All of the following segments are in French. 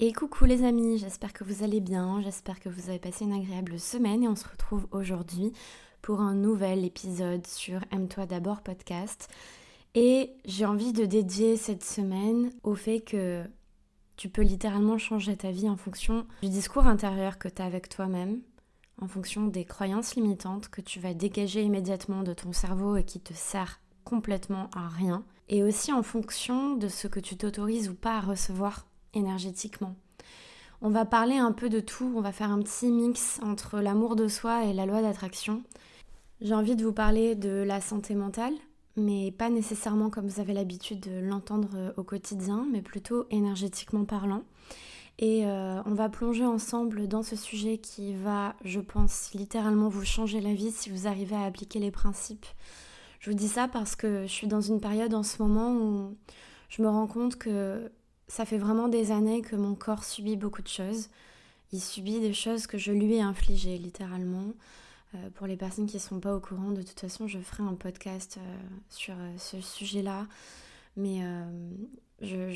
Et coucou les amis, j'espère que vous allez bien, j'espère que vous avez passé une agréable semaine et on se retrouve aujourd'hui pour un nouvel épisode sur Aime-toi d'abord podcast. Et j'ai envie de dédier cette semaine au fait que tu peux littéralement changer ta vie en fonction du discours intérieur que tu as avec toi-même, en fonction des croyances limitantes que tu vas dégager immédiatement de ton cerveau et qui te sert complètement à rien, et aussi en fonction de ce que tu t'autorises ou pas à recevoir énergétiquement. On va parler un peu de tout, on va faire un petit mix entre l'amour de soi et la loi d'attraction. J'ai envie de vous parler de la santé mentale, mais pas nécessairement comme vous avez l'habitude de l'entendre euh, au quotidien, mais plutôt énergétiquement parlant. Et euh, on va plonger ensemble dans ce sujet qui va, je pense, littéralement vous changer la vie si vous arrivez à appliquer les principes. Je vous dis ça parce que je suis dans une période en ce moment où je me rends compte que ça fait vraiment des années que mon corps subit beaucoup de choses. Il subit des choses que je lui ai infligées, littéralement. Euh, pour les personnes qui ne sont pas au courant, de toute façon, je ferai un podcast euh, sur euh, ce sujet-là. Mais je,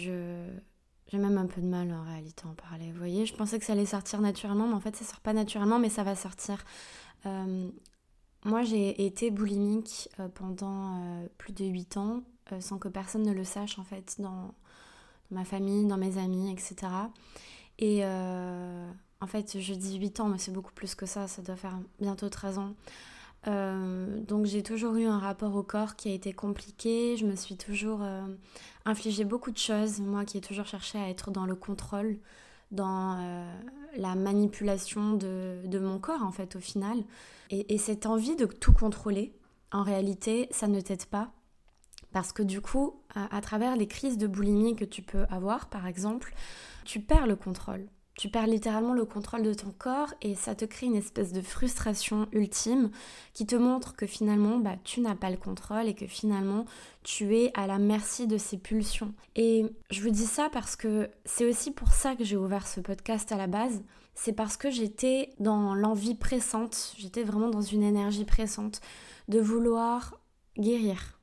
j'ai même un peu de mal en réalité à en parler. Vous voyez, je pensais que ça allait sortir naturellement, mais en fait, ça sort pas naturellement, mais ça va sortir. moi, j'ai été boulimique pendant plus de 8 ans, sans que personne ne le sache, en fait, ma famille, dans mes amis, etc. Et euh, en fait, je dis 8 ans, mais c'est beaucoup plus que ça, ça doit faire bientôt 13 ans. Euh, donc j'ai toujours eu un rapport au corps qui a été compliqué, je me suis toujours euh, infligé beaucoup de choses, moi qui ai toujours cherché à être dans le contrôle, dans la manipulation de, mon corps en fait au final. Et cette envie de tout contrôler, en réalité, ça ne t'aide pas parce que du coup, à, travers les crises de boulimie que tu peux avoir, par exemple, tu perds le contrôle. Tu perds littéralement le contrôle de ton corps et ça te crée une espèce de frustration ultime qui te montre que finalement bah, tu n'as pas le contrôle et que finalement tu es à la merci de ces pulsions. Et je vous dis ça parce que c'est aussi pour ça que j'ai ouvert ce podcast à la base. C'est parce que j'étais dans l'envie pressante, j'étais vraiment dans une énergie pressante de vouloir guérir,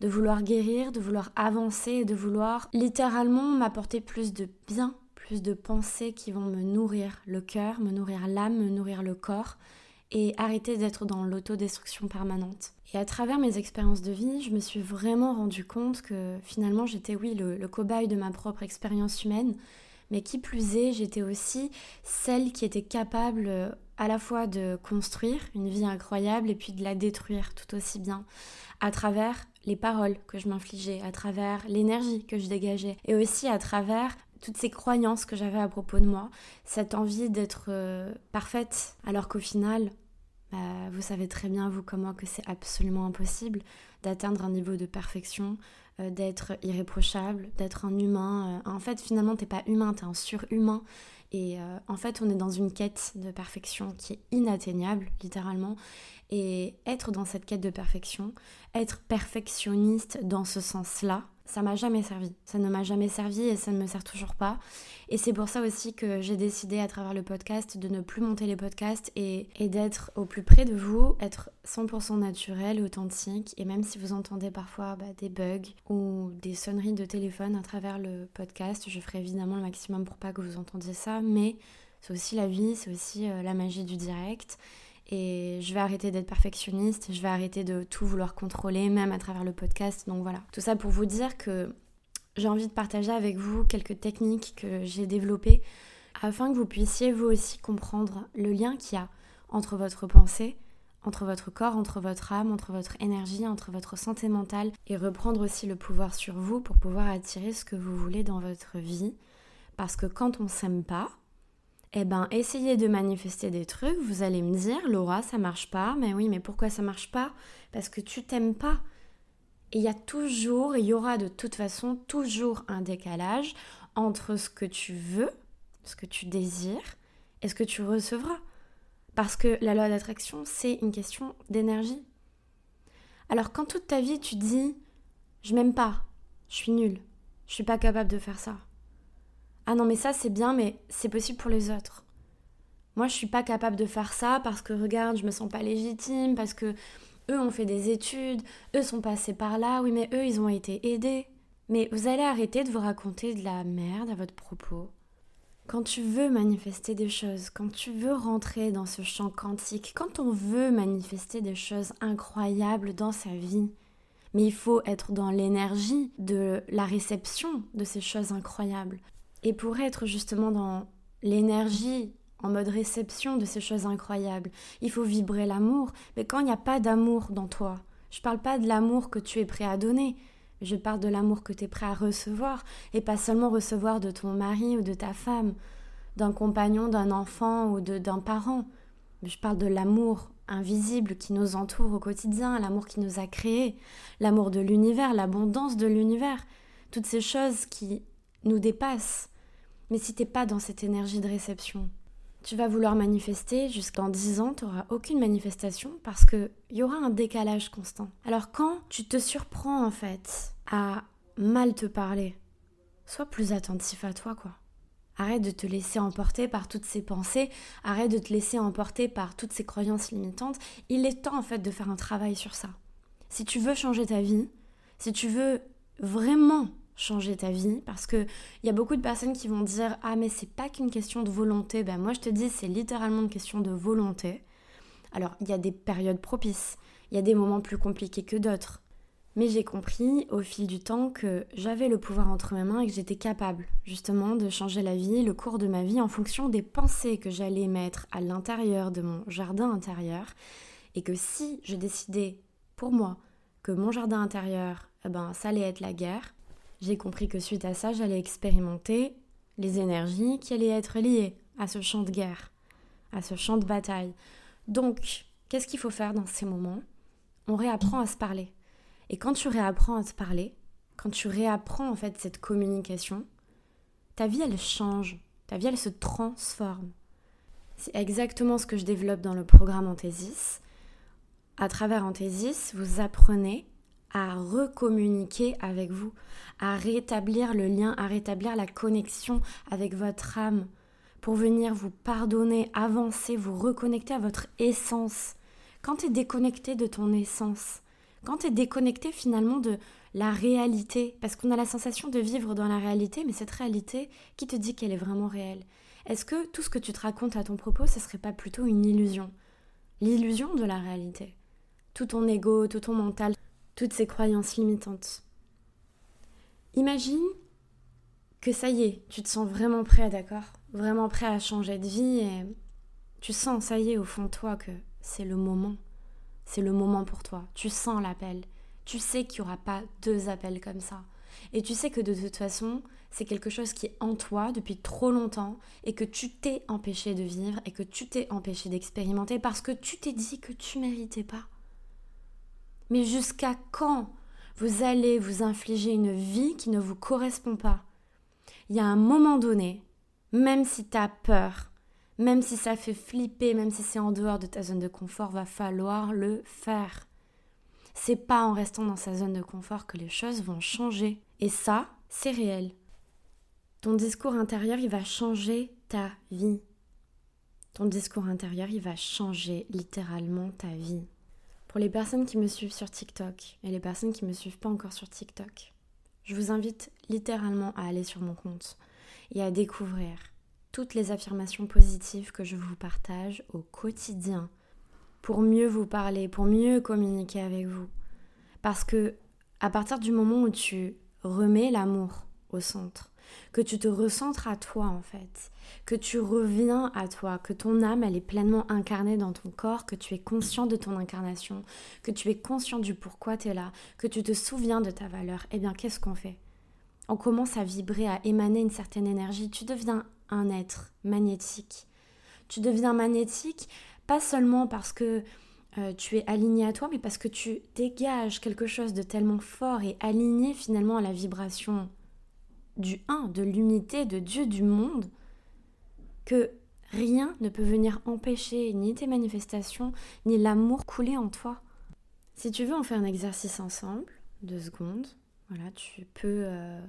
de vouloir guérir, de vouloir avancer, de vouloir littéralement m'apporter plus de bien, plus de pensées qui vont me nourrir le cœur, me nourrir l'âme, me nourrir le corps et arrêter d'être dans l'autodestruction permanente. Et à travers mes expériences de vie, je me suis vraiment rendu compte que finalement j'étais oui le, cobaye de ma propre expérience humaine, mais qui plus est, j'étais aussi celle qui était capable euh, à la fois de construire une vie incroyable et puis de la détruire tout aussi bien à travers les paroles que je m'infligeais, à travers l'énergie que je dégageais et aussi à travers toutes ces croyances que j'avais à propos de moi, cette envie d'être euh, parfaite, alors qu'au final, bah, vous savez très bien, vous comme moi, que c'est absolument impossible d'atteindre un niveau de perfection, d'être irréprochable, d'être un humain. Euh, en fait, finalement, t'es pas humain, t'es un surhumain. Et en fait, on est dans une quête de perfection qui est inatteignable, littéralement. Et être dans cette quête de perfection, être perfectionniste dans ce sens-là, ça m'a jamais servi. Ça ne m'a jamais servi et ça ne me sert toujours pas. Et c'est pour ça aussi que j'ai décidé à travers le podcast de ne plus monter les podcasts et, d'être au plus près de vous, être 100% naturel, authentique. Et même si vous entendez parfois bah, des bugs ou des sonneries de téléphone à travers le podcast, je ferai évidemment le maximum pour pas que vous entendiez ça. Mais c'est aussi la vie, c'est aussi euh, la magie du direct. Et je vais arrêter d'être perfectionniste, je vais arrêter de tout vouloir contrôler, même à travers le podcast. Donc voilà. Tout ça pour vous dire que j'ai envie de partager avec vous quelques techniques que j'ai développées afin que vous puissiez vous aussi comprendre le lien qu'il y a entre votre pensée, entre votre corps, entre votre âme, entre votre énergie, entre votre santé mentale et reprendre aussi le pouvoir sur vous pour pouvoir attirer ce que vous voulez dans votre vie. Parce que quand on s'aime pas, eh ben, essayez de manifester des trucs. Vous allez me dire, Laura, ça marche pas. Mais oui, mais pourquoi ça marche pas? Parce que tu t'aimes pas. Il y a toujours, il y aura de toute façon toujours un décalage entre ce que tu veux, ce que tu désires et ce que tu recevras. Parce que la loi d'attraction, c'est une question d'énergie. Alors quand toute ta vie tu dis, je m'aime pas, je suis nulle, je suis pas capable de faire ça, ah non mais ça c'est bien mais c'est possible pour les autres. Moi je suis pas capable de faire ça parce que regarde, je me sens pas légitime parce que eux ont fait des études, eux sont passés par là, oui mais eux ils ont été aidés. Mais vous allez arrêter de vous raconter de la merde à votre propos. quand tu veux manifester des choses, quand tu veux rentrer dans ce champ quantique, quand on veut manifester des choses incroyables dans sa vie, mais il faut être dans l'énergie de la réception de ces choses incroyables. Et pour être justement dans l'énergie en mode réception de ces choses incroyables, il faut vibrer l'amour. Mais quand il n'y a pas d'amour dans toi, je parle pas de l'amour que tu es prêt à donner, je parle de l'amour que tu es prêt à recevoir, et pas seulement recevoir de ton mari ou de ta femme, d'un compagnon, d'un enfant ou d'un parent. Je parle de l'amour invisible qui nous entoure au quotidien, l'amour qui nous a créés, l'amour de l'univers, l'abondance de l'univers, toutes ces choses qui nous dépassent. Mais si t'es pas dans cette énergie de réception, tu vas vouloir manifester jusqu'en 10 ans, tu n'auras aucune manifestation parce qu'il y aura un décalage constant. Alors quand tu te surprends en fait à mal te parler, sois plus attentif à toi quoi. Arrête de te laisser emporter par toutes ces pensées, arrête de te laisser emporter par toutes ces croyances limitantes. Il est temps en fait de faire un travail sur ça. Si tu veux changer ta vie, si tu veux vraiment changer ta vie, parce que il y a beaucoup de personnes qui vont dire ah mais c'est pas qu'une question de volonté. Ben moi je te dis c'est littéralement une question de volonté. Alors il y a des périodes propices, il y a des moments plus compliqués que d'autres. Mais j'ai compris au fil du temps que j'avais le pouvoir entre mes mains et que j'étais capable justement de changer la vie, le cours de ma vie en fonction des pensées que j'allais mettre à l'intérieur de mon jardin intérieur et que si je décidais pour moi que mon jardin intérieur, eh ben, ça allait être la guerre, j'ai compris que suite à ça, j'allais expérimenter les énergies qui allaient être liées à ce champ de guerre, à ce champ de bataille. Donc, qu'est-ce qu'il faut faire dans ces moments? On réapprend à se parler et quand tu réapprends à te parler, quand tu réapprends en fait cette communication, ta vie elle change, ta vie elle se transforme. C'est exactement ce que je développe dans le programme Anthésis. À travers Anthésis, vous apprenez à recommuniquer avec vous, à rétablir le lien, à rétablir la connexion avec votre âme, pour venir vous pardonner, avancer, vous reconnecter à votre essence. Quand tu es déconnecté de ton essence, quand tu es déconnecté finalement de la réalité, parce qu'on a la sensation de vivre dans la réalité, mais cette réalité, qui te dit qu'elle est vraiment réelle Est-ce que tout ce que tu te racontes à ton propos, ce serait pas plutôt une illusion? L'illusion de la réalité. Tout ton ego, tout ton mental, toutes ces croyances limitantes. Imagine que ça y est, tu te sens vraiment prêt, d'accord Vraiment prêt à changer de vie et tu sens, ça y est, au fond de toi, que c'est le moment c'est le moment pour toi. Tu sens l'appel. Tu sais qu'il n'y aura pas deux appels comme ça. Et tu sais que de toute façon, c'est quelque chose qui est en toi depuis trop longtemps et que tu t'es empêché de vivre et que tu t'es empêché d'expérimenter parce que tu t'es dit que tu méritais pas. Mais jusqu'à quand vous allez vous infliger une vie qui ne vous correspond pas? Il y a un moment donné, même si tu as peur, même si ça fait flipper, même si c'est en dehors de ta zone de confort, va falloir le faire. C'est pas en restant dans sa zone de confort que les choses vont changer. Et ça, c'est réel. Ton discours intérieur, il va changer ta vie. Ton discours intérieur, il va changer littéralement ta vie. Pour les personnes qui me suivent sur TikTok et les personnes qui ne me suivent pas encore sur TikTok, je vous invite littéralement à aller sur mon compte et à découvrir toutes les affirmations positives que je vous partage au quotidien pour mieux vous parler, pour mieux communiquer avec vous. Parce que à partir du moment où tu remets l'amour au centre, que tu te recentres à toi en fait, que tu reviens à toi, que ton âme elle est pleinement incarnée dans ton corps, que tu es conscient de ton incarnation, que tu es conscient du pourquoi tu es là, que tu te souviens de ta valeur, eh bien qu'est-ce qu'on fait? On commence à vibrer, à émaner une certaine énergie, tu deviens un être magnétique. Tu deviens magnétique pas seulement parce que euh, tu es aligné à toi, mais parce que tu dégages quelque chose de tellement fort et aligné finalement à la vibration du un, de l'unité, de Dieu, du monde, que rien ne peut venir empêcher ni tes manifestations, ni l'amour couler en toi. Si tu veux, on fait un exercice ensemble, deux secondes. Voilà, tu peux euh,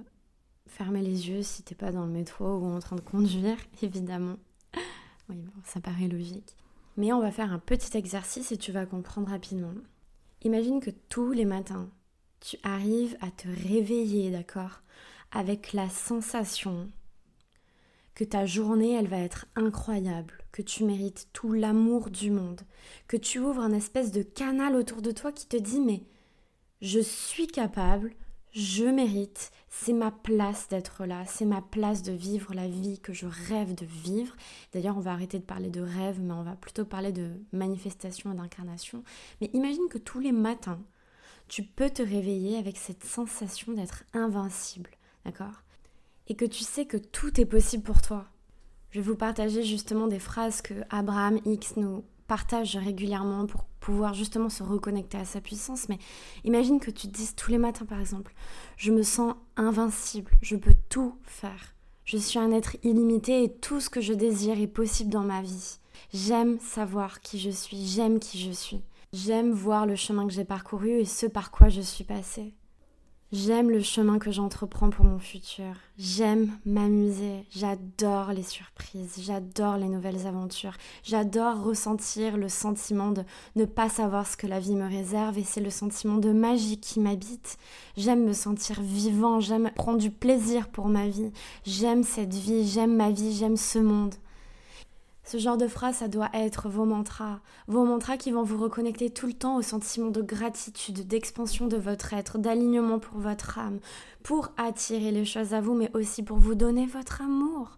fermer les yeux si t'es pas dans le métro ou en train de conduire, évidemment. Oui, ça paraît logique. Mais on va faire un petit exercice et tu vas comprendre rapidement. Imagine que tous les matins, tu arrives à te réveiller, d'accord? Avec la sensation que ta journée, elle va être incroyable, que tu mérites tout l'amour du monde, que tu ouvres un espèce de canal autour de toi qui te dit mais je suis capable, je mérite, c'est ma place d'être là, c'est ma place de vivre la vie que je rêve de vivre. D'ailleurs, on va arrêter de parler de rêve, mais on va plutôt parler de manifestation et d'incarnation. Mais imagine que tous les matins, tu peux te réveiller avec cette sensation d'être invincible, d'accord? Et que tu sais que tout est possible pour toi. Je vais vous partager justement des phrases que Abraham X nous partage régulièrement pour pouvoir justement se reconnecter à sa puissance. Mais imagine que tu te dises tous les matins, par exemple, je me sens invincible, je peux tout faire. Je suis un être illimité et tout ce que je désire est possible dans ma vie. J'aime savoir qui je suis, j'aime qui je suis. J'aime voir le chemin que j'ai parcouru et ce par quoi je suis passée. J'aime le chemin que j'entreprends pour mon futur. J'aime m'amuser. J'adore les surprises. J'adore les nouvelles aventures. J'adore ressentir le sentiment de ne pas savoir ce que la vie me réserve et c'est le sentiment de magie qui m'habite. J'aime me sentir vivant. J'aime prendre du plaisir pour ma vie. J'aime cette vie. J'aime ma vie. J'aime ce monde. Ce genre de phrase, ça doit être vos mantras. Vos mantras qui vont vous reconnecter tout le temps au sentiment de gratitude, d'expansion de votre être, d'alignement pour votre âme, pour attirer les choses à vous, mais aussi pour vous donner votre amour,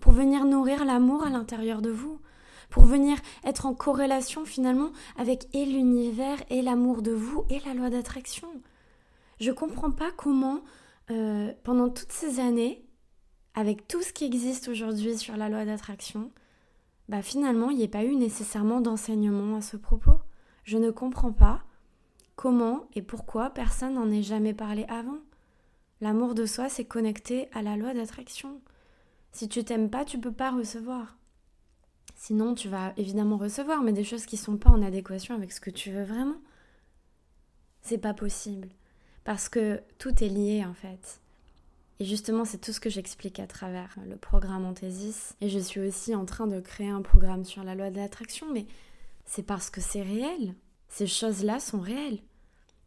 pour venir nourrir l'amour à l'intérieur de vous, pour venir être en corrélation finalement avec et l'univers et l'amour de vous et la loi d'attraction. Je ne comprends pas comment, euh, pendant toutes ces années, avec tout ce qui existe aujourd'hui sur la loi d'attraction, bah finalement, il n'y a pas eu nécessairement d'enseignement à ce propos. Je ne comprends pas comment et pourquoi personne n'en ait jamais parlé avant. L'amour de soi, c'est connecté à la loi d'attraction. Si tu t'aimes pas, tu peux pas recevoir. Sinon, tu vas évidemment recevoir, mais des choses qui sont pas en adéquation avec ce que tu veux vraiment. C'est pas possible. Parce que tout est lié en fait. Et justement, c'est tout ce que j'explique à travers le programme Anthesis. Et je suis aussi en train de créer un programme sur la loi de l'attraction, mais c'est parce que c'est réel. Ces choses-là sont réelles.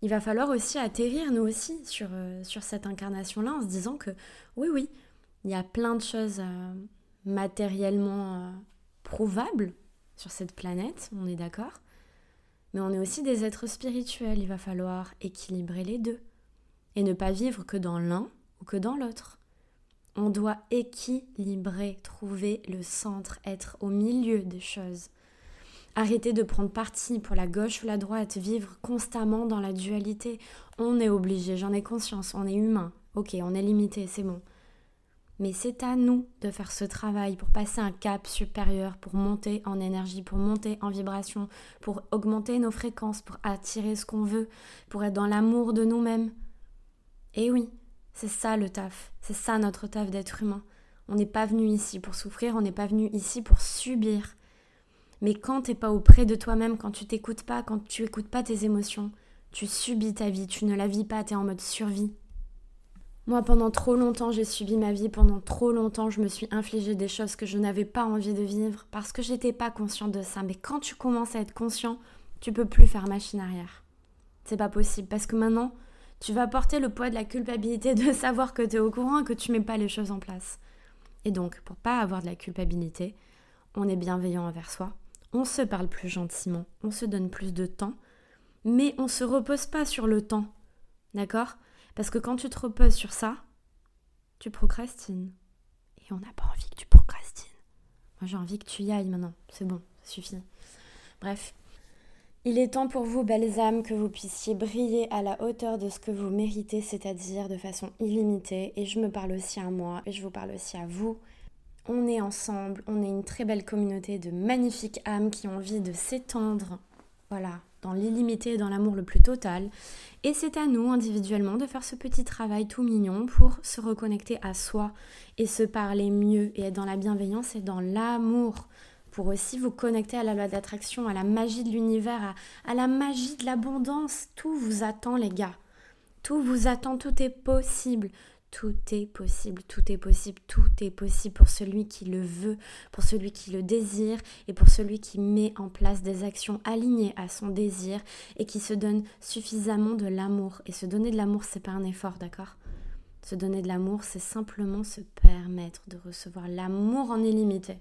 Il va falloir aussi atterrir, nous aussi, sur, euh, cette incarnation-là, en se disant que oui, oui, il y a plein de choses euh, matériellement euh, prouvables sur cette planète, on est d'accord. Mais on est aussi des êtres spirituels, il va falloir équilibrer les deux. Et ne pas vivre que dans l'un que dans l'autre. On doit équilibrer, trouver le centre, être au milieu des choses. Arrêter de prendre parti pour la gauche ou la droite, vivre constamment dans la dualité. On est obligé, j'en ai conscience, on est humain. Ok, on est limité, c'est bon. Mais c'est à nous de faire ce travail pour passer un cap supérieur, pour monter en énergie, pour monter en vibration, pour augmenter nos fréquences, pour attirer ce qu'on veut, pour être dans l'amour de nous-mêmes. Et oui, c'est ça le taf, c'est ça notre taf d'être humain. On n'est pas venu ici pour souffrir, on n'est pas venu ici pour subir. Mais quand t'es pas auprès de toi-même, quand tu t'écoutes pas, quand tu écoutes pas tes émotions, tu subis ta vie, tu ne la vis pas, tu es en mode survie. Moi, pendant trop longtemps, j'ai subi ma vie, pendant trop longtemps, je me suis infligé des choses que je n'avais pas envie de vivre parce que j'étais pas consciente de ça. Mais quand tu commences à être conscient, tu peux plus faire machine arrière. C'est pas possible parce que maintenant, tu vas porter le poids de la culpabilité de savoir que tu es au courant et que tu mets pas les choses en place. Et donc, pour pas avoir de la culpabilité, on est bienveillant envers soi, on se parle plus gentiment, on se donne plus de temps, mais on se repose pas sur le temps. D'accord? Parce que quand tu te reposes sur ça, tu procrastines. Et on n'a pas envie que tu procrastines. Moi, j'ai envie que tu y ailles maintenant. C'est bon, ça suffit. Bref, il est temps pour vous, belles âmes, que vous puissiez briller à la hauteur de ce que vous méritez, c'est-à-dire de façon illimitée. Et je me parle aussi à moi, et je vous parle aussi à vous. On est ensemble, on est une très belle communauté de magnifiques âmes qui ont envie de s'étendre, voilà, dans l'illimité et dans l'amour le plus total. Et c'est à nous, individuellement, de faire ce petit travail tout mignon pour se reconnecter à soi et se parler mieux et être dans la bienveillance et dans l'amour pour aussi vous connecter à la loi d'attraction, à la magie de l'univers, à, la magie de l'abondance. Tout vous attend les gars. Tout vous attend, tout est possible. Tout est possible, tout est possible, tout est possible pour celui qui le veut, pour celui qui le désire et pour celui qui met en place des actions alignées à son désir et qui se donne suffisamment de l'amour. Et se donner de l'amour, c'est pas un effort, d'accord? Se donner de l'amour, c'est simplement se permettre de recevoir l'amour en illimité.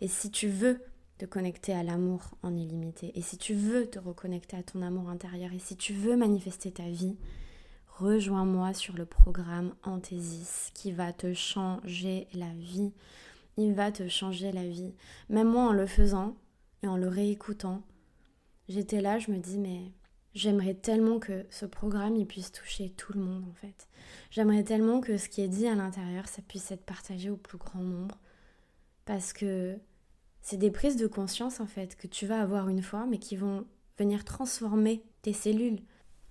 Et si tu veux te connecter à l'amour en illimité, et si tu veux te reconnecter à ton amour intérieur, et si tu veux manifester ta vie, rejoins-moi sur le programme Anthésis qui va te changer la vie. Il va te changer la vie. Même moi en le faisant et en le réécoutant, j'étais là, je me dis mais j'aimerais tellement que ce programme il puisse toucher tout le monde en fait. J'aimerais tellement que ce qui est dit à l'intérieur, ça puisse être partagé au plus grand nombre parce que c'est des prises de conscience en fait que tu vas avoir une fois mais qui vont venir transformer tes cellules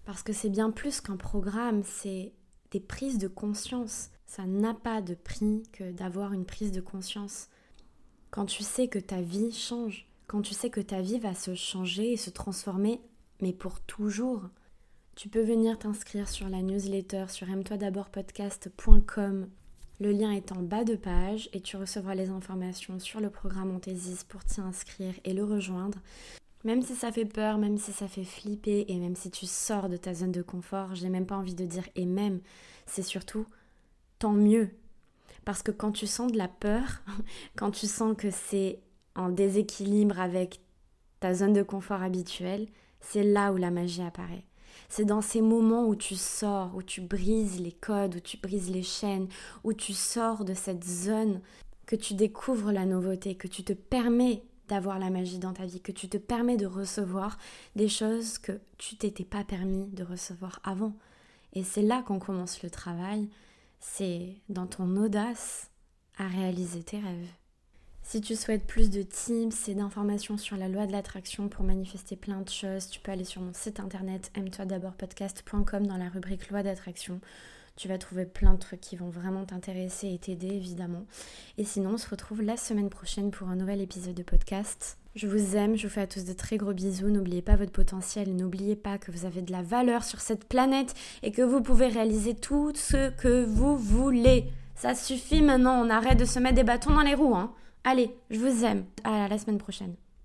parce que c'est bien plus qu'un programme, c'est des prises de conscience. Ça n'a pas de prix que d'avoir une prise de conscience. Quand tu sais que ta vie change, quand tu sais que ta vie va se changer et se transformer, mais pour toujours, tu peux venir t'inscrire sur la newsletter sur aime-toi d'abord podcast.com. Le lien est en bas de page et tu recevras les informations sur le programme Anthésis pour t'y inscrire et le rejoindre. Même si ça fait peur, même si ça fait flipper et même si tu sors de ta zone de confort, j'ai même pas envie de dire et même, c'est surtout tant mieux. Parce que quand tu sens de la peur, quand tu sens que c'est en déséquilibre avec ta zone de confort habituelle, c'est là où la magie apparaît. C'est dans ces moments où tu sors, où tu brises les codes, où tu brises les chaînes, où tu sors de cette zone que tu découvres la nouveauté, que tu te permets d'avoir la magie dans ta vie, que tu te permets de recevoir des choses que tu t'étais pas permis de recevoir avant. Et c'est là qu'on commence le travail, c'est dans ton audace à réaliser tes rêves. Si tu souhaites plus de tips et d'informations sur la loi de l'attraction pour manifester plein de choses, tu peux aller sur mon site internet aime-toi d'abord podcast.com dans la rubrique loi d'attraction. Tu vas trouver plein de trucs qui vont vraiment t'intéresser et t'aider évidemment. Et sinon, on se retrouve la semaine prochaine pour un nouvel épisode de podcast. Je vous aime, je vous fais à tous de très gros bisous. N'oubliez pas votre potentiel, n'oubliez pas que vous avez de la valeur sur cette planète et que vous pouvez réaliser tout ce que vous voulez. Ça suffit maintenant, on arrête de se mettre des bâtons dans les roues. Hein. Allez, je vous aime. À la semaine prochaine.